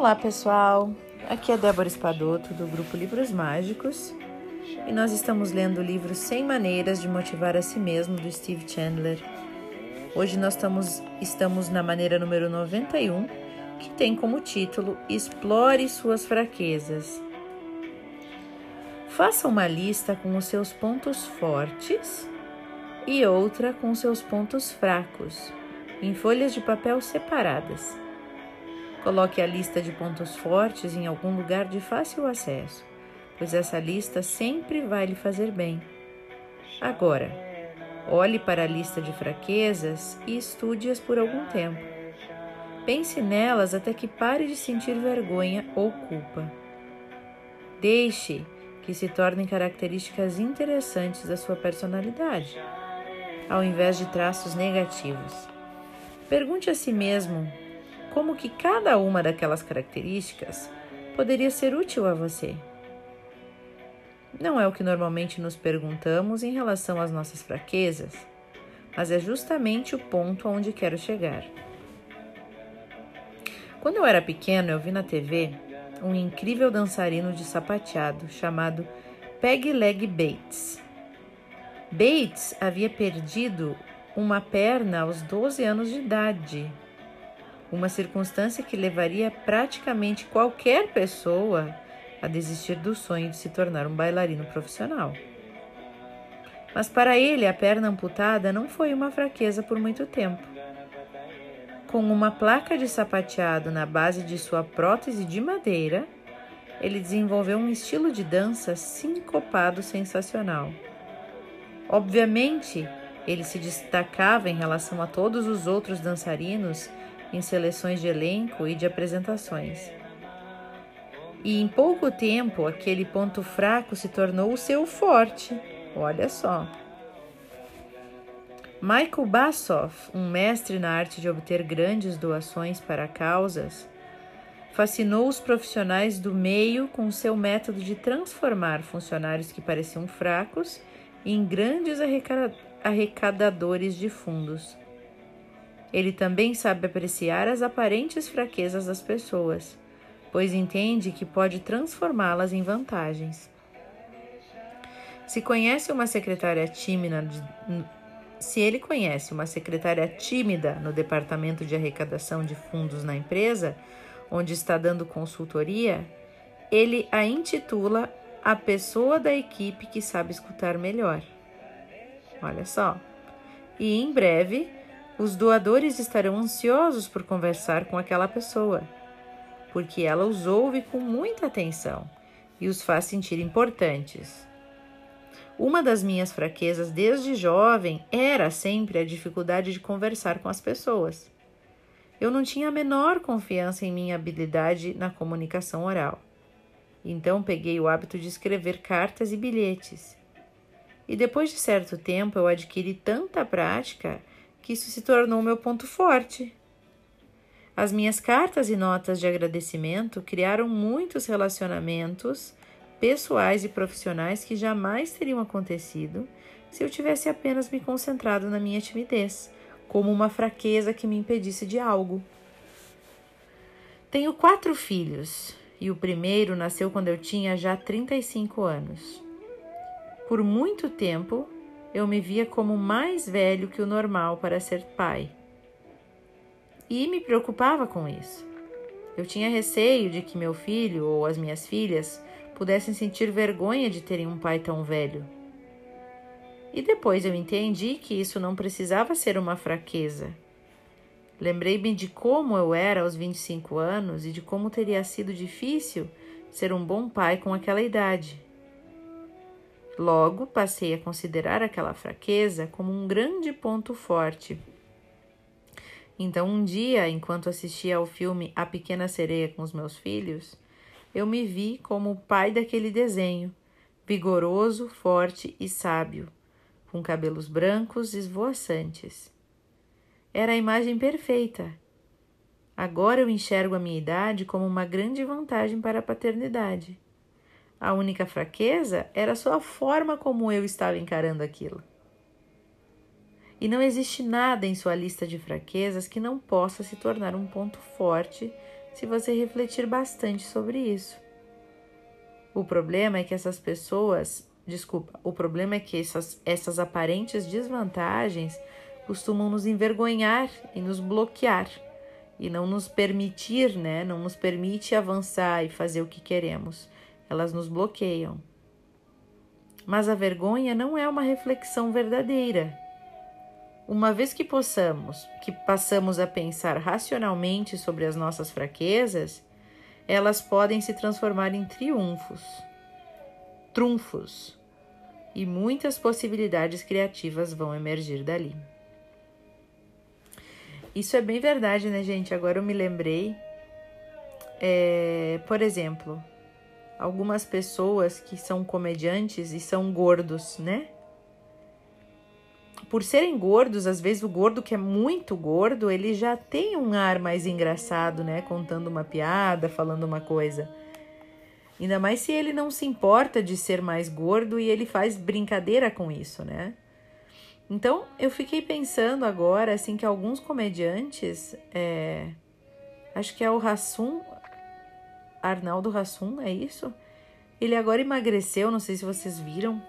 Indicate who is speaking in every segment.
Speaker 1: Olá pessoal, aqui é Débora Espadoto do grupo Livros Mágicos e nós estamos lendo o livro 100 Maneiras de Motivar a Si Mesmo do Steve Chandler. Hoje nós estamos, estamos na maneira número 91, que tem como título Explore Suas Fraquezas. Faça uma lista com os seus pontos fortes e outra com os seus pontos fracos, em folhas de papel separadas. Coloque a lista de pontos fortes em algum lugar de fácil acesso, pois essa lista sempre vai lhe fazer bem. Agora, olhe para a lista de fraquezas e estude-as por algum tempo. Pense nelas até que pare de sentir vergonha ou culpa. Deixe que se tornem características interessantes da sua personalidade, ao invés de traços negativos. Pergunte a si mesmo como que cada uma daquelas características poderia ser útil a você. Não é o que normalmente nos perguntamos em relação às nossas fraquezas, mas é justamente o ponto aonde quero chegar. Quando eu era pequeno, eu vi na TV um incrível dançarino de sapateado chamado Peg Leg Bates. Bates havia perdido uma perna aos 12 anos de idade uma circunstância que levaria praticamente qualquer pessoa a desistir do sonho de se tornar um bailarino profissional. Mas para ele, a perna amputada não foi uma fraqueza por muito tempo. Com uma placa de sapateado na base de sua prótese de madeira, ele desenvolveu um estilo de dança sincopado sensacional. Obviamente, ele se destacava em relação a todos os outros dançarinos em seleções de elenco e de apresentações. E em pouco tempo, aquele ponto fraco se tornou o seu forte. Olha só. Michael Bassoff, um mestre na arte de obter grandes doações para causas, fascinou os profissionais do meio com seu método de transformar funcionários que pareciam fracos em grandes arrecadadores de fundos. Ele também sabe apreciar as aparentes fraquezas das pessoas, pois entende que pode transformá-las em vantagens. Se conhece uma secretária tímida, se ele conhece uma secretária tímida no departamento de arrecadação de fundos na empresa, onde está dando consultoria, ele a intitula a pessoa da equipe que sabe escutar melhor. Olha só. E em breve os doadores estarão ansiosos por conversar com aquela pessoa, porque ela os ouve com muita atenção e os faz sentir importantes. Uma das minhas fraquezas desde jovem era sempre a dificuldade de conversar com as pessoas. Eu não tinha a menor confiança em minha habilidade na comunicação oral. Então peguei o hábito de escrever cartas e bilhetes. E depois de certo tempo eu adquiri tanta prática que isso se tornou meu ponto forte. As minhas cartas e notas de agradecimento criaram muitos relacionamentos pessoais e profissionais que jamais teriam acontecido se eu tivesse apenas me concentrado na minha timidez, como uma fraqueza que me impedisse de algo. Tenho quatro filhos e o primeiro nasceu quando eu tinha já 35 anos. Por muito tempo, eu me via como mais velho que o normal para ser pai. E me preocupava com isso. Eu tinha receio de que meu filho ou as minhas filhas pudessem sentir vergonha de terem um pai tão velho. E depois eu entendi que isso não precisava ser uma fraqueza. Lembrei-me de como eu era aos 25 anos e de como teria sido difícil ser um bom pai com aquela idade. Logo, passei a considerar aquela fraqueza como um grande ponto forte. Então, um dia, enquanto assistia ao filme A Pequena Sereia com os meus filhos, eu me vi como o pai daquele desenho, vigoroso, forte e sábio, com cabelos brancos esvoaçantes. Era a imagem perfeita. Agora eu enxergo a minha idade como uma grande vantagem para a paternidade. A única fraqueza era só a forma como eu estava encarando aquilo. E não existe nada em sua lista de fraquezas que não possa se tornar um ponto forte se você refletir bastante sobre isso. O problema é que essas pessoas, desculpa, o problema é que essas, essas aparentes desvantagens costumam nos envergonhar e nos bloquear e não nos permitir, né? Não nos permite avançar e fazer o que queremos. Elas nos bloqueiam. Mas a vergonha não é uma reflexão verdadeira. Uma vez que possamos, que passamos a pensar racionalmente sobre as nossas fraquezas, elas podem se transformar em triunfos, trunfos, e muitas possibilidades criativas vão emergir dali. Isso é bem verdade, né, gente? Agora eu me lembrei. É, por exemplo, algumas pessoas que são comediantes e são gordos, né? Por serem gordos, às vezes o gordo que é muito gordo, ele já tem um ar mais engraçado, né? Contando uma piada, falando uma coisa. Ainda mais se ele não se importa de ser mais gordo e ele faz brincadeira com isso, né? Então eu fiquei pensando agora assim que alguns comediantes, é, acho que é o Rassum, Arnaldo Rassum, é isso? Ele agora emagreceu, não sei se vocês viram.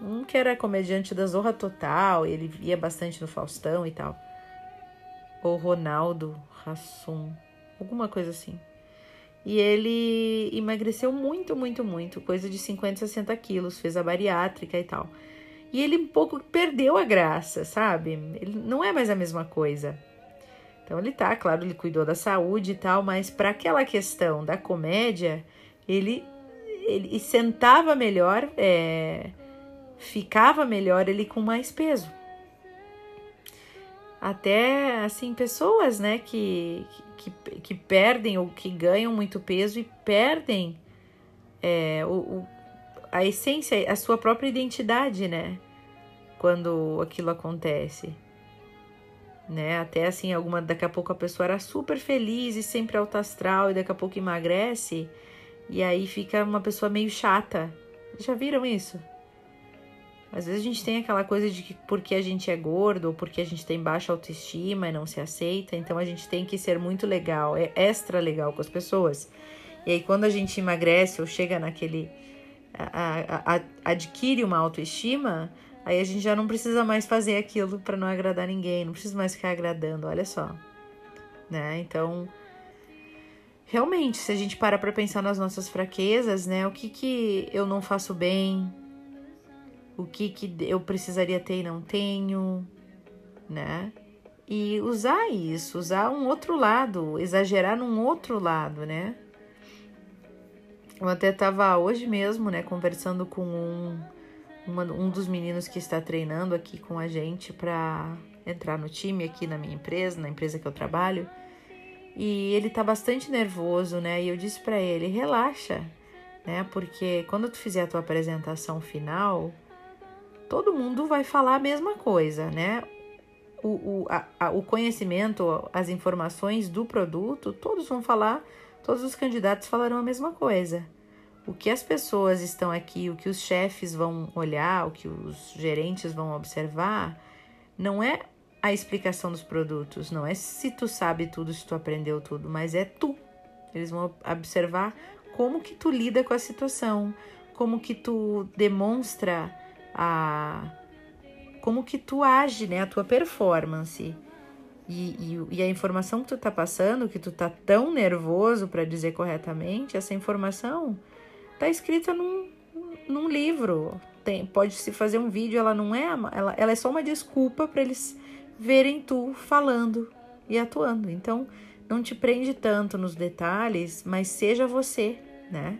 Speaker 1: Um que era comediante da Zorra Total, ele ia bastante no Faustão e tal. Ou Ronaldo Rassum, alguma coisa assim. E ele emagreceu muito, muito, muito, coisa de 50, 60 quilos, fez a bariátrica e tal. E ele um pouco perdeu a graça, sabe? Ele não é mais a mesma coisa. Então ele tá, claro, ele cuidou da saúde e tal, mas para aquela questão da comédia, ele, ele sentava melhor, é, ficava melhor ele com mais peso. Até assim, pessoas né, que, que, que perdem ou que ganham muito peso e perdem é, o, o a essência, a sua própria identidade, né? Quando aquilo acontece. Né? Até assim, alguma daqui a pouco a pessoa era super feliz e sempre alta astral e daqui a pouco emagrece e aí fica uma pessoa meio chata. Já viram isso? Às vezes a gente tem aquela coisa de que porque a gente é gordo ou porque a gente tem baixa autoestima e não se aceita, então a gente tem que ser muito legal, é extra legal com as pessoas. E aí quando a gente emagrece ou chega naquele a, a, adquire uma autoestima, aí a gente já não precisa mais fazer aquilo para não agradar ninguém, não precisa mais ficar agradando, olha só. Né? Então, realmente, se a gente para para pensar nas nossas fraquezas, né? O que que eu não faço bem? O que que eu precisaria ter e não tenho, né? E usar isso, usar um outro lado, exagerar num outro lado, né? Eu até estava hoje mesmo, né, conversando com um, uma, um dos meninos que está treinando aqui com a gente para entrar no time aqui na minha empresa, na empresa que eu trabalho. E ele tá bastante nervoso, né? E eu disse para ele: relaxa, né? Porque quando tu fizer a tua apresentação final, todo mundo vai falar a mesma coisa, né? O, o, a, a, o conhecimento, as informações do produto, todos vão falar todos os candidatos falarão a mesma coisa. O que as pessoas estão aqui, o que os chefes vão olhar, o que os gerentes vão observar, não é a explicação dos produtos, não é se tu sabe tudo, se tu aprendeu tudo, mas é tu. Eles vão observar como que tu lida com a situação, como que tu demonstra a como que tu age, né, a tua performance. E, e, e, a informação que tu tá passando, que tu tá tão nervoso para dizer corretamente, essa informação tá escrita num, num livro. Tem, pode se fazer um vídeo, ela não é, ela, ela é só uma desculpa para eles verem tu falando e atuando. Então, não te prende tanto nos detalhes, mas seja você, né?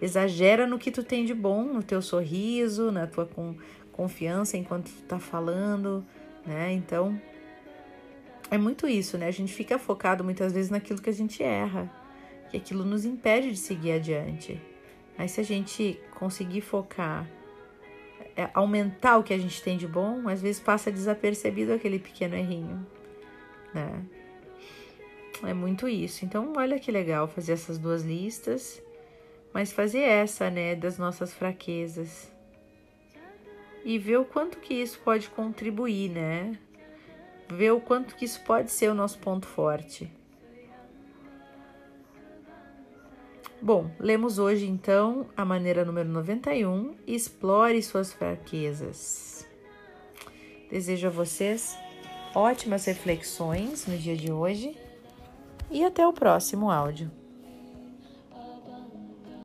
Speaker 1: Exagera no que tu tem de bom, no teu sorriso, na tua com, confiança enquanto tu tá falando, né? Então, é muito isso, né? A gente fica focado muitas vezes naquilo que a gente erra, que aquilo nos impede de seguir adiante. Mas se a gente conseguir focar, é, aumentar o que a gente tem de bom, às vezes passa desapercebido aquele pequeno errinho, né? É muito isso. Então, olha que legal fazer essas duas listas, mas fazer essa, né, das nossas fraquezas. E ver o quanto que isso pode contribuir, né? ver o quanto que isso pode ser o nosso ponto forte. Bom, lemos hoje então a maneira número 91, explore suas fraquezas. Desejo a vocês ótimas reflexões no dia de hoje e até o próximo áudio.